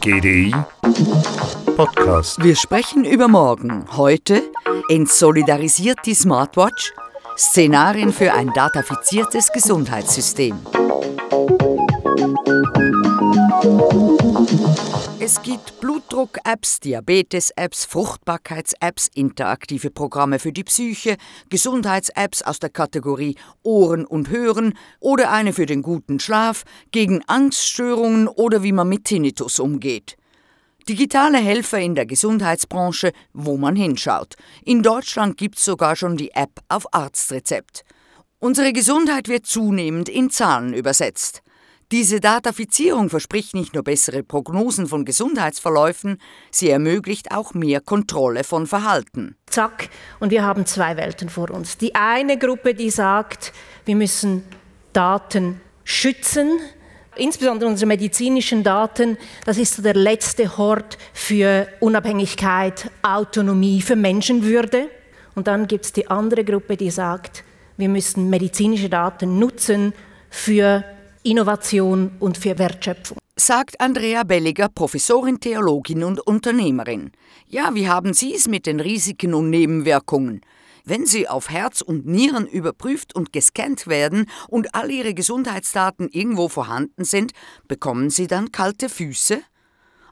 GDI Podcast. Wir sprechen über morgen. Heute entsolidarisiert die Smartwatch Szenarien für ein datafiziertes Gesundheitssystem. Es gibt Blutdruck-Apps, Diabetes-Apps, Fruchtbarkeits-Apps, interaktive Programme für die Psyche, Gesundheits-Apps aus der Kategorie Ohren und Hören oder eine für den guten Schlaf, gegen Angststörungen oder wie man mit Tinnitus umgeht. Digitale Helfer in der Gesundheitsbranche, wo man hinschaut. In Deutschland gibt es sogar schon die App auf Arztrezept. Unsere Gesundheit wird zunehmend in Zahlen übersetzt. Diese Datafizierung verspricht nicht nur bessere Prognosen von Gesundheitsverläufen, sie ermöglicht auch mehr Kontrolle von Verhalten. Zack, und wir haben zwei Welten vor uns. Die eine Gruppe, die sagt, wir müssen Daten schützen, insbesondere unsere medizinischen Daten, das ist so der letzte Hort für Unabhängigkeit, Autonomie, für Menschenwürde. Und dann gibt es die andere Gruppe, die sagt, wir müssen medizinische Daten nutzen für Innovation und für Wertschöpfung. Sagt Andrea Belliger, Professorin, Theologin und Unternehmerin. Ja, wie haben Sie es mit den Risiken und Nebenwirkungen? Wenn Sie auf Herz und Nieren überprüft und gescannt werden und all Ihre Gesundheitsdaten irgendwo vorhanden sind, bekommen Sie dann kalte Füße?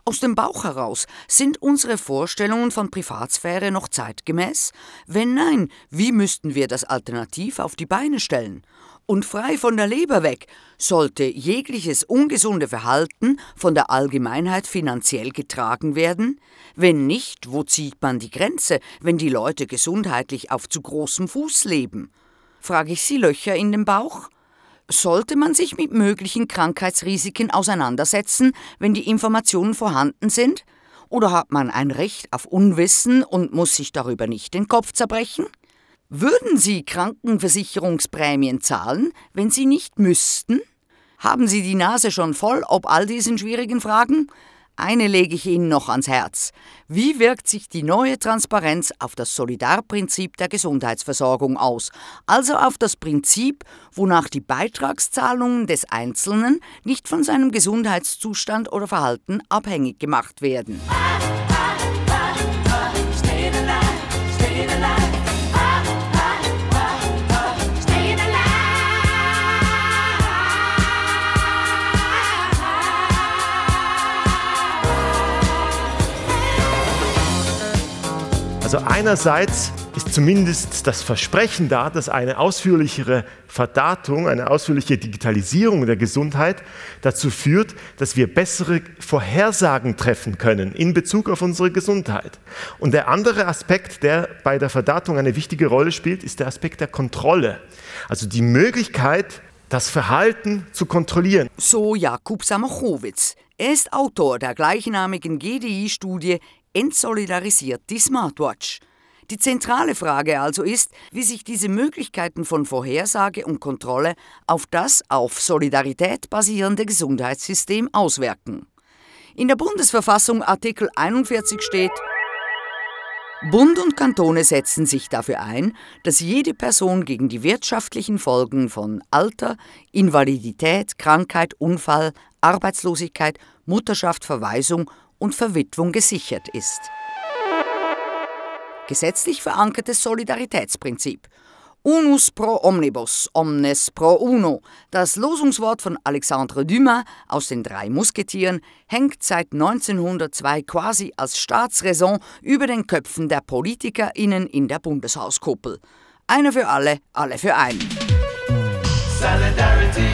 Aus dem Bauch heraus sind unsere Vorstellungen von Privatsphäre noch zeitgemäß? Wenn nein, wie müssten wir das alternativ auf die Beine stellen? Und frei von der Leber weg, sollte jegliches ungesunde Verhalten von der Allgemeinheit finanziell getragen werden? Wenn nicht, wo zieht man die Grenze, wenn die Leute gesundheitlich auf zu großem Fuß leben? Frage ich Sie Löcher in den Bauch? Sollte man sich mit möglichen Krankheitsrisiken auseinandersetzen, wenn die Informationen vorhanden sind? Oder hat man ein Recht auf Unwissen und muss sich darüber nicht den Kopf zerbrechen? Würden Sie Krankenversicherungsprämien zahlen, wenn Sie nicht müssten? Haben Sie die Nase schon voll ob all diesen schwierigen Fragen? Eine lege ich Ihnen noch ans Herz. Wie wirkt sich die neue Transparenz auf das Solidarprinzip der Gesundheitsversorgung aus, also auf das Prinzip, wonach die Beitragszahlungen des Einzelnen nicht von seinem Gesundheitszustand oder Verhalten abhängig gemacht werden? Also einerseits ist zumindest das Versprechen da, dass eine ausführlichere Verdatung, eine ausführliche Digitalisierung der Gesundheit dazu führt, dass wir bessere Vorhersagen treffen können in Bezug auf unsere Gesundheit. Und der andere Aspekt, der bei der Verdatung eine wichtige Rolle spielt, ist der Aspekt der Kontrolle. Also die Möglichkeit, das Verhalten zu kontrollieren. So Jakub Samachowitz. Er ist Autor der gleichnamigen GDI-Studie entsolidarisiert die Smartwatch. Die zentrale Frage also ist, wie sich diese Möglichkeiten von Vorhersage und Kontrolle auf das auf Solidarität basierende Gesundheitssystem auswirken. In der Bundesverfassung Artikel 41 steht, Bund und Kantone setzen sich dafür ein, dass jede Person gegen die wirtschaftlichen Folgen von Alter, Invalidität, Krankheit, Unfall, Arbeitslosigkeit, Mutterschaft, Verweisung und Verwitwung gesichert ist. Gesetzlich verankertes Solidaritätsprinzip. Unus pro omnibus, omnes pro uno. Das Losungswort von Alexandre Dumas aus den drei Musketieren hängt seit 1902 quasi als Staatsräson über den Köpfen der PolitikerInnen in der Bundeshauskuppel. Einer für alle, alle für einen. Solidarity.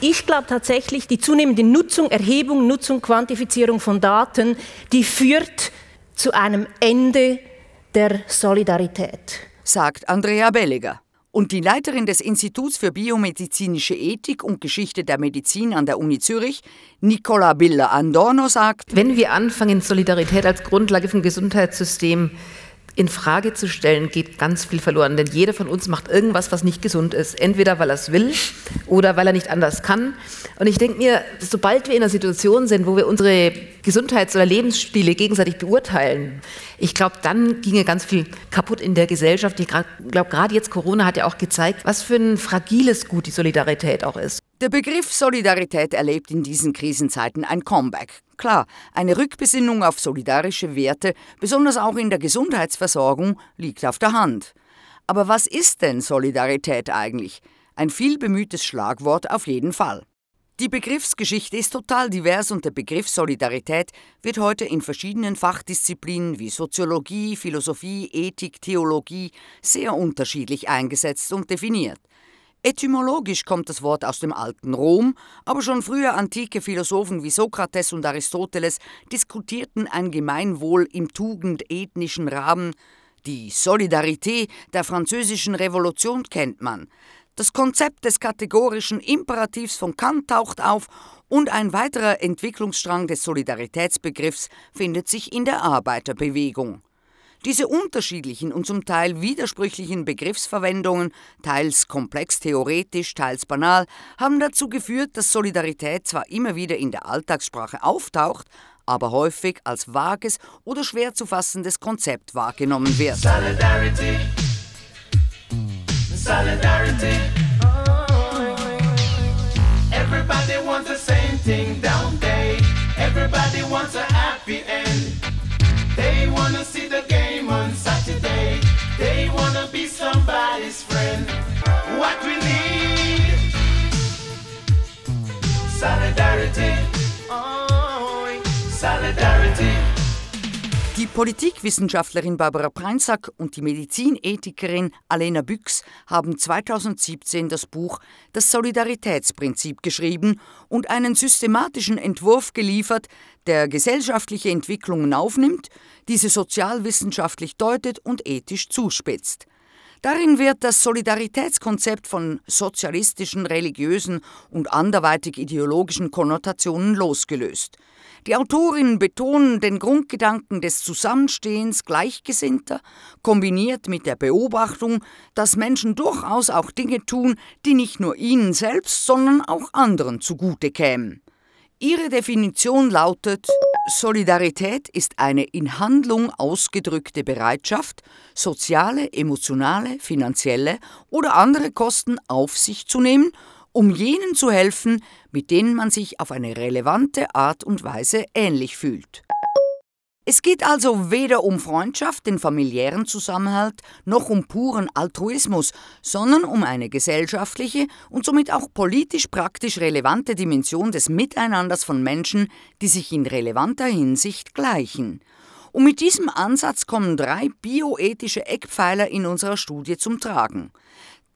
Ich glaube tatsächlich, die zunehmende Nutzung, Erhebung, Nutzung, Quantifizierung von Daten, die führt zu einem Ende der Solidarität. Sagt Andrea Belliger. Und die Leiterin des Instituts für biomedizinische Ethik und Geschichte der Medizin an der Uni Zürich, Nicola Biller-Andorno, sagt: Wenn wir anfangen, Solidarität als Grundlage vom Gesundheitssystem in Frage zu stellen, geht ganz viel verloren. Denn jeder von uns macht irgendwas, was nicht gesund ist. Entweder weil er es will oder weil er nicht anders kann. Und ich denke mir, sobald wir in einer Situation sind, wo wir unsere Gesundheits- oder Lebensstile gegenseitig beurteilen, ich glaube, dann ginge ganz viel kaputt in der Gesellschaft. Ich glaube, gerade jetzt Corona hat ja auch gezeigt, was für ein fragiles Gut die Solidarität auch ist. Der Begriff Solidarität erlebt in diesen Krisenzeiten ein Comeback. Klar, eine Rückbesinnung auf solidarische Werte, besonders auch in der Gesundheitsversorgung, liegt auf der Hand. Aber was ist denn Solidarität eigentlich? Ein viel bemühtes Schlagwort auf jeden Fall. Die Begriffsgeschichte ist total divers und der Begriff Solidarität wird heute in verschiedenen Fachdisziplinen wie Soziologie, Philosophie, Ethik, Theologie sehr unterschiedlich eingesetzt und definiert. Etymologisch kommt das Wort aus dem alten Rom, aber schon früher antike Philosophen wie Sokrates und Aristoteles diskutierten ein Gemeinwohl im tugendethnischen Rahmen. Die Solidarité der französischen Revolution kennt man. Das Konzept des kategorischen Imperativs von Kant taucht auf und ein weiterer Entwicklungsstrang des Solidaritätsbegriffs findet sich in der Arbeiterbewegung. Diese unterschiedlichen und zum Teil widersprüchlichen Begriffsverwendungen, teils komplex theoretisch, teils banal, haben dazu geführt, dass Solidarität zwar immer wieder in der Alltagssprache auftaucht, aber häufig als vages oder schwer zu fassendes Konzept wahrgenommen wird. Solidarity. Solidarity. Everybody wants the same thing, Politikwissenschaftlerin Barbara Preinsack und die Medizinethikerin Alena Büchs haben 2017 das Buch Das Solidaritätsprinzip geschrieben und einen systematischen Entwurf geliefert, der gesellschaftliche Entwicklungen aufnimmt, diese sozialwissenschaftlich deutet und ethisch zuspitzt. Darin wird das Solidaritätskonzept von sozialistischen, religiösen und anderweitig ideologischen Konnotationen losgelöst. Die Autorinnen betonen den Grundgedanken des Zusammenstehens Gleichgesinnter, kombiniert mit der Beobachtung, dass Menschen durchaus auch Dinge tun, die nicht nur ihnen selbst, sondern auch anderen zugute kämen. Ihre Definition lautet, Solidarität ist eine in Handlung ausgedrückte Bereitschaft, soziale, emotionale, finanzielle oder andere Kosten auf sich zu nehmen um jenen zu helfen, mit denen man sich auf eine relevante Art und Weise ähnlich fühlt. Es geht also weder um Freundschaft, den familiären Zusammenhalt, noch um puren Altruismus, sondern um eine gesellschaftliche und somit auch politisch praktisch relevante Dimension des Miteinanders von Menschen, die sich in relevanter Hinsicht gleichen. Und mit diesem Ansatz kommen drei bioethische Eckpfeiler in unserer Studie zum Tragen.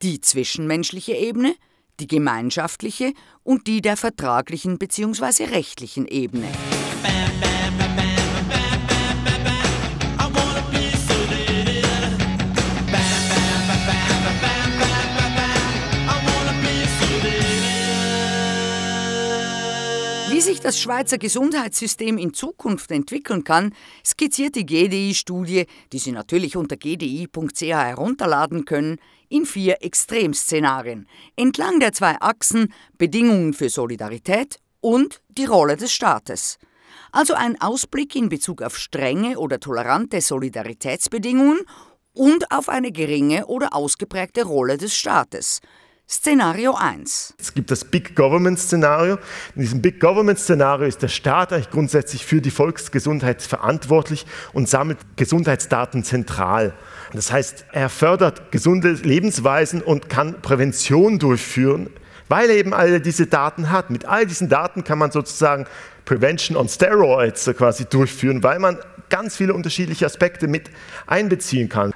Die zwischenmenschliche Ebene, die gemeinschaftliche und die der vertraglichen bzw. rechtlichen Ebene. Wie sich das Schweizer Gesundheitssystem in Zukunft entwickeln kann, skizziert die GDI-Studie, die Sie natürlich unter gdi.ch herunterladen können, in vier Extremszenarien entlang der zwei Achsen Bedingungen für Solidarität und die Rolle des Staates. Also ein Ausblick in Bezug auf strenge oder tolerante Solidaritätsbedingungen und auf eine geringe oder ausgeprägte Rolle des Staates. Szenario 1. Es gibt das Big Government-Szenario. In diesem Big Government-Szenario ist der Staat eigentlich grundsätzlich für die Volksgesundheit verantwortlich und sammelt Gesundheitsdaten zentral. Das heißt, er fördert gesunde Lebensweisen und kann Prävention durchführen, weil er eben alle diese Daten hat. Mit all diesen Daten kann man sozusagen Prevention on Steroids quasi durchführen, weil man ganz viele unterschiedliche Aspekte mit einbeziehen kann.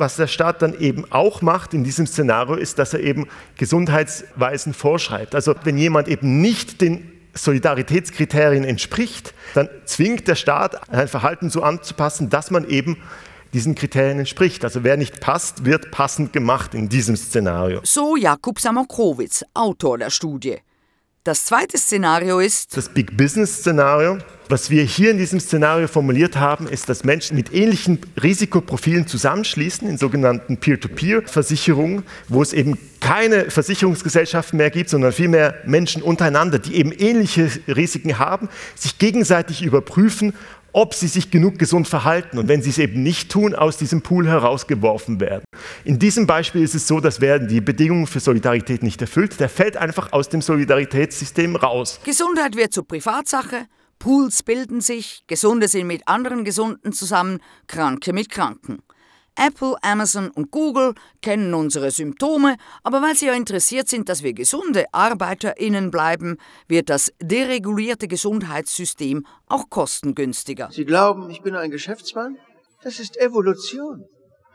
Was der Staat dann eben auch macht in diesem Szenario, ist, dass er eben Gesundheitsweisen vorschreibt. Also wenn jemand eben nicht den Solidaritätskriterien entspricht, dann zwingt der Staat ein Verhalten so anzupassen, dass man eben diesen Kriterien entspricht. Also wer nicht passt, wird passend gemacht in diesem Szenario. So Jakub Samokrowitz, Autor der Studie. Das zweite Szenario ist das Big Business Szenario. Was wir hier in diesem Szenario formuliert haben, ist, dass Menschen mit ähnlichen Risikoprofilen zusammenschließen in sogenannten Peer-to-Peer-Versicherungen, wo es eben keine Versicherungsgesellschaften mehr gibt, sondern vielmehr Menschen untereinander, die eben ähnliche Risiken haben, sich gegenseitig überprüfen ob sie sich genug gesund verhalten und wenn sie es eben nicht tun, aus diesem Pool herausgeworfen werden. In diesem Beispiel ist es so, dass werden die Bedingungen für Solidarität nicht erfüllt, der fällt einfach aus dem Solidaritätssystem raus. Gesundheit wird zur Privatsache, Pools bilden sich, Gesunde sind mit anderen Gesunden zusammen, Kranke mit Kranken. Apple, Amazon und Google kennen unsere Symptome, aber weil sie ja interessiert sind, dass wir gesunde ArbeiterInnen bleiben, wird das deregulierte Gesundheitssystem auch kostengünstiger. Sie glauben, ich bin ein Geschäftsmann? Das ist Evolution.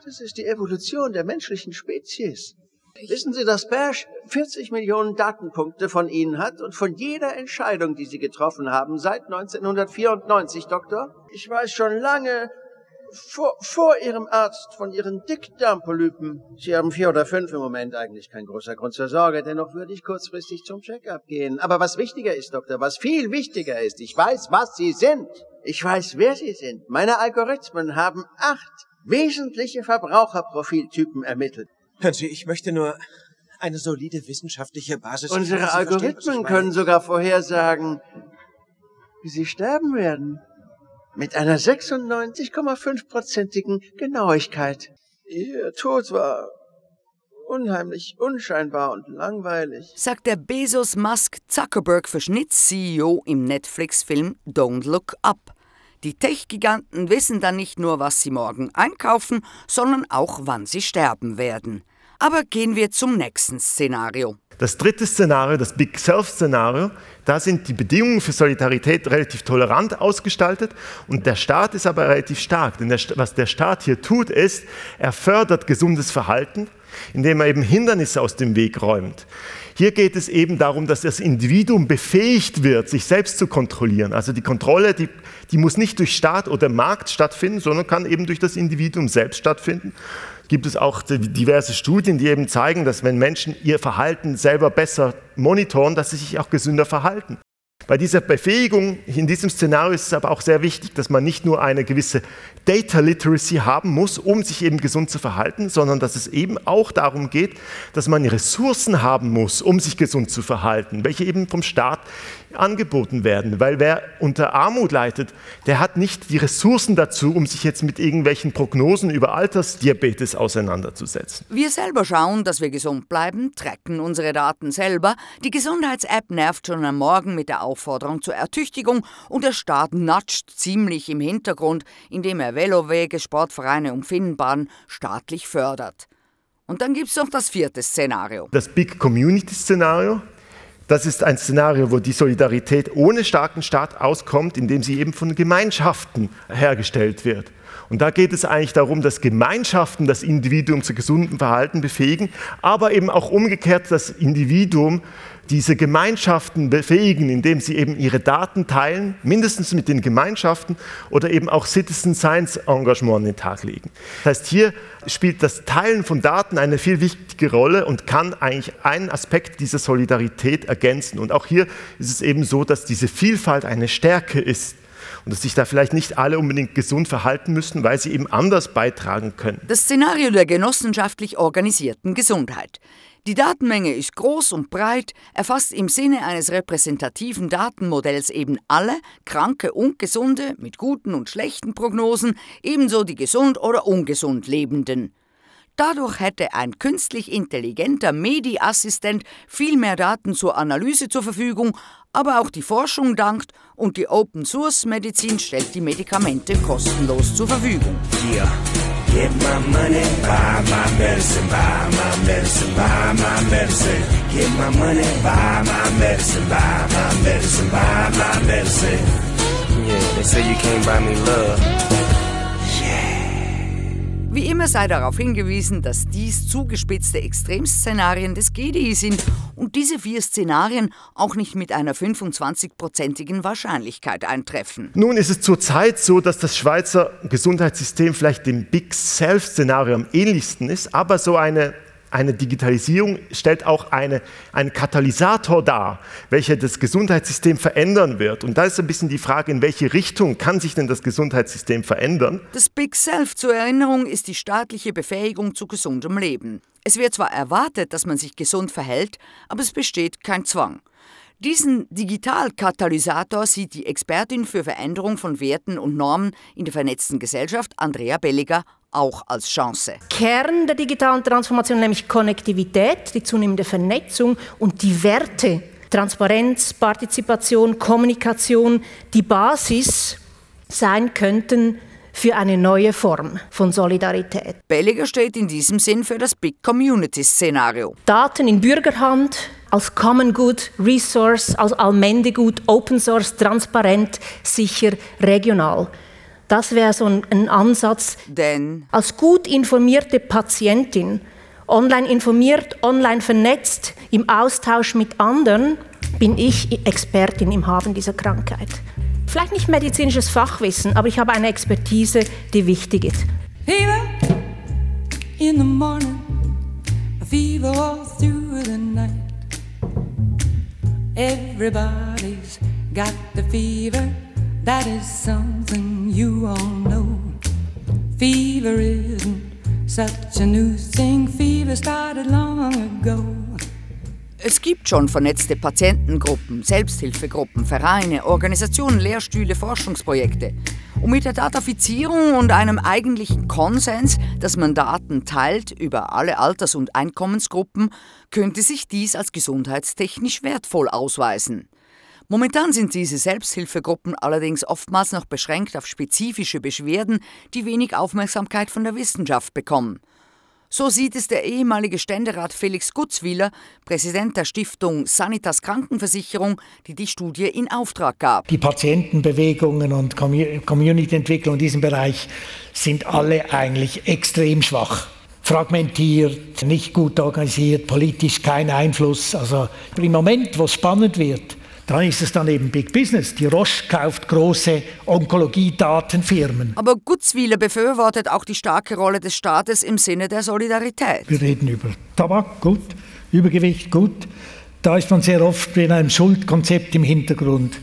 Das ist die Evolution der menschlichen Spezies. Wissen Sie, dass Bash 40 Millionen Datenpunkte von Ihnen hat und von jeder Entscheidung, die Sie getroffen haben seit 1994, Doktor? Ich weiß schon lange, vor, vor Ihrem Arzt von Ihren Dickdarmpolypen. Sie haben vier oder fünf im Moment, eigentlich kein großer Grund zur Sorge. Dennoch würde ich kurzfristig zum Check-up gehen. Aber was wichtiger ist, Doktor, was viel wichtiger ist, ich weiß, was Sie sind. Ich weiß, wer Sie sind. Meine Algorithmen haben acht wesentliche Verbraucherprofiltypen ermittelt. Hören Sie, ich möchte nur eine solide wissenschaftliche Basis. Unsere Algorithmen können sogar vorhersagen, wie Sie sterben werden mit einer 96,5-prozentigen Genauigkeit. Ihr Tod war unheimlich unscheinbar und langweilig, sagt der Bezos Musk Zuckerberg Verschnitts-CEO im Netflix-Film Don't Look Up. Die Tech-Giganten wissen dann nicht nur, was sie morgen einkaufen, sondern auch, wann sie sterben werden. Aber gehen wir zum nächsten Szenario. Das dritte Szenario, das Big Self-Szenario, da sind die Bedingungen für Solidarität relativ tolerant ausgestaltet und der Staat ist aber relativ stark. Denn der, was der Staat hier tut, ist, er fördert gesundes Verhalten, indem er eben Hindernisse aus dem Weg räumt. Hier geht es eben darum, dass das Individuum befähigt wird, sich selbst zu kontrollieren. Also die Kontrolle, die, die muss nicht durch Staat oder Markt stattfinden, sondern kann eben durch das Individuum selbst stattfinden gibt es auch diverse Studien, die eben zeigen, dass wenn Menschen ihr Verhalten selber besser monitoren, dass sie sich auch gesünder verhalten. Bei dieser Befähigung in diesem Szenario ist es aber auch sehr wichtig, dass man nicht nur eine gewisse Data Literacy haben muss, um sich eben gesund zu verhalten, sondern dass es eben auch darum geht, dass man Ressourcen haben muss, um sich gesund zu verhalten, welche eben vom Staat angeboten werden. Weil wer unter Armut leidet, der hat nicht die Ressourcen dazu, um sich jetzt mit irgendwelchen Prognosen über Altersdiabetes auseinanderzusetzen. Wir selber schauen, dass wir gesund bleiben, tracken unsere Daten selber. Die Gesundheits-App nervt schon am Morgen mit der Aufforderung zur Ertüchtigung und der Staat natscht ziemlich im Hintergrund, indem er Velowege, Sportvereine und Finnbahnen staatlich fördert. Und dann gibt es noch das vierte Szenario. Das Big Community Szenario. Das ist ein Szenario, wo die Solidarität ohne starken Staat auskommt, indem sie eben von Gemeinschaften hergestellt wird. Und da geht es eigentlich darum, dass Gemeinschaften das Individuum zu gesundem Verhalten befähigen, aber eben auch umgekehrt das Individuum diese Gemeinschaften befähigen, indem sie eben ihre Daten teilen, mindestens mit den Gemeinschaften oder eben auch Citizen Science Engagement an den Tag legen. Das heißt, hier spielt das Teilen von Daten eine viel wichtige Rolle und kann eigentlich einen Aspekt dieser Solidarität ergänzen. Und auch hier ist es eben so, dass diese Vielfalt eine Stärke ist und dass sich da vielleicht nicht alle unbedingt gesund verhalten müssen, weil sie eben anders beitragen können. Das Szenario der genossenschaftlich organisierten Gesundheit. Die Datenmenge ist groß und breit, erfasst im Sinne eines repräsentativen Datenmodells eben alle, Kranke und Gesunde, mit guten und schlechten Prognosen, ebenso die gesund oder ungesund Lebenden. Dadurch hätte ein künstlich intelligenter Medi-Assistent viel mehr Daten zur Analyse zur Verfügung, aber auch die Forschung dankt und die Open-Source-Medizin stellt die Medikamente kostenlos zur Verfügung. Yeah. Get my money, buy my medicine, buy my medicine, buy my medicine. Get my money, buy my medicine, buy my medicine, buy my medicine. Yeah, they say you can't buy me love. Wie immer sei darauf hingewiesen, dass dies zugespitzte Extremszenarien des GDI sind und diese vier Szenarien auch nicht mit einer 25-prozentigen Wahrscheinlichkeit eintreffen. Nun ist es zurzeit so, dass das Schweizer Gesundheitssystem vielleicht dem Big Self-Szenario am ähnlichsten ist, aber so eine eine Digitalisierung stellt auch eine, einen Katalysator dar, welcher das Gesundheitssystem verändern wird. Und da ist ein bisschen die Frage, in welche Richtung kann sich denn das Gesundheitssystem verändern? Das Big Self zur Erinnerung ist die staatliche Befähigung zu gesundem Leben. Es wird zwar erwartet, dass man sich gesund verhält, aber es besteht kein Zwang. Diesen Digitalkatalysator sieht die Expertin für Veränderung von Werten und Normen in der vernetzten Gesellschaft, Andrea Belliger, auch als Chance. Kern der digitalen Transformation, nämlich Konnektivität, die zunehmende Vernetzung und die Werte, Transparenz, Partizipation, Kommunikation, die Basis sein könnten für eine neue Form von Solidarität. Belliger steht in diesem Sinn für das Big Community Szenario. Daten in Bürgerhand als Common Good, Resource, als Allmendegut, Open Source, transparent, sicher, regional. Das wäre so ein, ein Ansatz. Denn als gut informierte Patientin, online informiert, online vernetzt, im Austausch mit anderen, bin ich Expertin im Haben dieser Krankheit. Vielleicht nicht medizinisches Fachwissen, aber ich habe eine Expertise, die wichtig ist. Fever in the morning, fever all through the night. Everybody's got the fever, that is something you all know. Fever isn't such a new thing, fever started long ago. Es gibt schon vernetzte Patientengruppen, Selbsthilfegruppen, Vereine, Organisationen, Lehrstühle, Forschungsprojekte. Und mit der Datafizierung und einem eigentlichen Konsens, dass man Daten teilt über alle Alters- und Einkommensgruppen, könnte sich dies als gesundheitstechnisch wertvoll ausweisen. Momentan sind diese Selbsthilfegruppen allerdings oftmals noch beschränkt auf spezifische Beschwerden, die wenig Aufmerksamkeit von der Wissenschaft bekommen. So sieht es der ehemalige Ständerat Felix Gutzwiller, Präsident der Stiftung Sanitas Krankenversicherung, die die Studie in Auftrag gab. Die Patientenbewegungen und Community-Entwicklung in diesem Bereich sind alle eigentlich extrem schwach fragmentiert, nicht gut organisiert, politisch kein Einfluss. Also im Moment, wo es spannend wird, dann ist es dann eben Big Business. Die Roche kauft große Onkologiedatenfirmen. Aber Gutzwiller befürwortet auch die starke Rolle des Staates im Sinne der Solidarität. Wir reden über Tabak, gut, Übergewicht, gut. Da ist man sehr oft in einem Schuldkonzept im Hintergrund.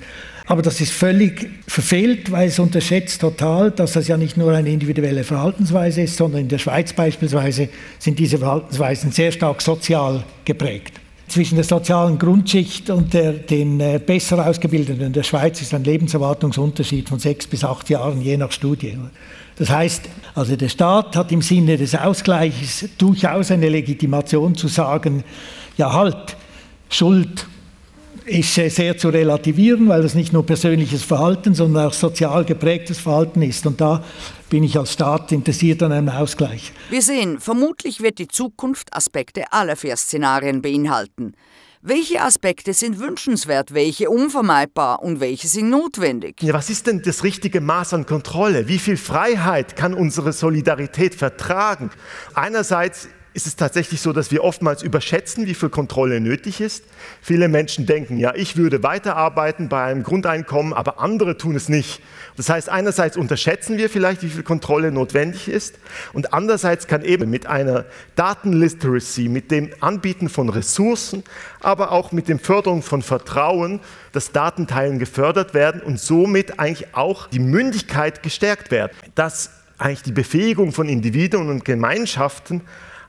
Aber das ist völlig verfehlt, weil es unterschätzt total, dass das ja nicht nur eine individuelle Verhaltensweise ist, sondern in der Schweiz beispielsweise sind diese Verhaltensweisen sehr stark sozial geprägt zwischen der sozialen Grundschicht und der, den äh, besser ausgebildeten in der Schweiz ist ein Lebenserwartungsunterschied von sechs bis acht Jahren, je nach Studie. Das heißt, also der Staat hat im Sinne des Ausgleichs durchaus eine Legitimation zu sagen, ja halt, Schuld ist sehr zu relativieren, weil das nicht nur persönliches Verhalten, sondern auch sozial geprägtes Verhalten ist. Und da bin ich als Staat interessiert an einem Ausgleich. Wir sehen, vermutlich wird die Zukunft Aspekte aller vier Szenarien beinhalten. Welche Aspekte sind wünschenswert, welche unvermeidbar und welche sind notwendig? Ja, was ist denn das richtige Maß an Kontrolle? Wie viel Freiheit kann unsere Solidarität vertragen? Einerseits ist es tatsächlich so, dass wir oftmals überschätzen, wie viel Kontrolle nötig ist. Viele Menschen denken, ja, ich würde weiterarbeiten bei einem Grundeinkommen, aber andere tun es nicht. Das heißt, einerseits unterschätzen wir vielleicht, wie viel Kontrolle notwendig ist und andererseits kann eben mit einer Datenliteracy, mit dem Anbieten von Ressourcen, aber auch mit dem Förderung von Vertrauen das Datenteilen gefördert werden und somit eigentlich auch die Mündigkeit gestärkt werden, dass eigentlich die Befähigung von Individuen und Gemeinschaften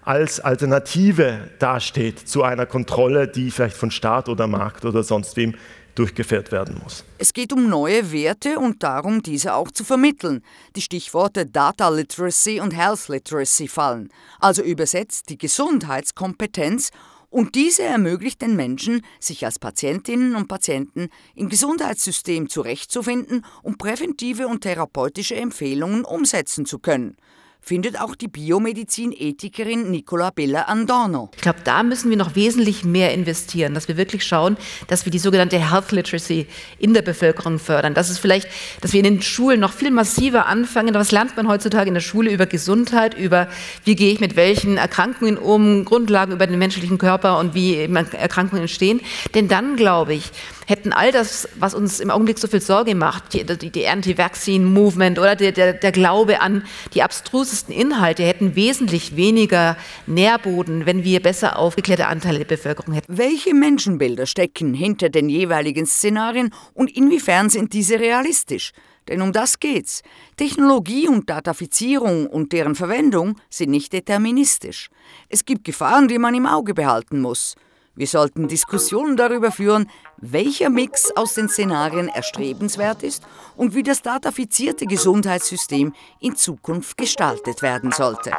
als Alternative dasteht zu einer Kontrolle, die vielleicht von Staat oder Markt oder sonst wem durchgeführt werden muss. Es geht um neue Werte und darum, diese auch zu vermitteln. Die Stichworte Data Literacy und Health Literacy fallen, also übersetzt die Gesundheitskompetenz und diese ermöglicht den Menschen, sich als Patientinnen und Patienten im Gesundheitssystem zurechtzufinden und präventive und therapeutische Empfehlungen umsetzen zu können findet auch die Biomedizin-Ethikerin Nicola Bella Andorno. Ich glaube, da müssen wir noch wesentlich mehr investieren, dass wir wirklich schauen, dass wir die sogenannte Health Literacy in der Bevölkerung fördern. Das ist vielleicht, dass wir in den Schulen noch viel massiver anfangen. Was lernt man heutzutage in der Schule über Gesundheit, über wie gehe ich mit welchen Erkrankungen um, Grundlagen über den menschlichen Körper und wie Erkrankungen entstehen. Denn dann, glaube ich, hätten all das, was uns im Augenblick so viel Sorge macht, die, die, die Anti-Vaccine-Movement oder der, der, der Glaube an die abstrusesten Inhalte, hätten wesentlich weniger Nährboden, wenn wir besser aufgeklärte Anteile der Bevölkerung hätten. Welche Menschenbilder stecken hinter den jeweiligen Szenarien und inwiefern sind diese realistisch? Denn um das geht's. Technologie und Datafizierung und deren Verwendung sind nicht deterministisch. Es gibt Gefahren, die man im Auge behalten muss. Wir sollten Diskussionen darüber führen, welcher Mix aus den Szenarien erstrebenswert ist und wie das datafizierte Gesundheitssystem in Zukunft gestaltet werden sollte.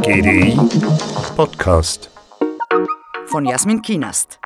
GDI Podcast Von Jasmin Kienast.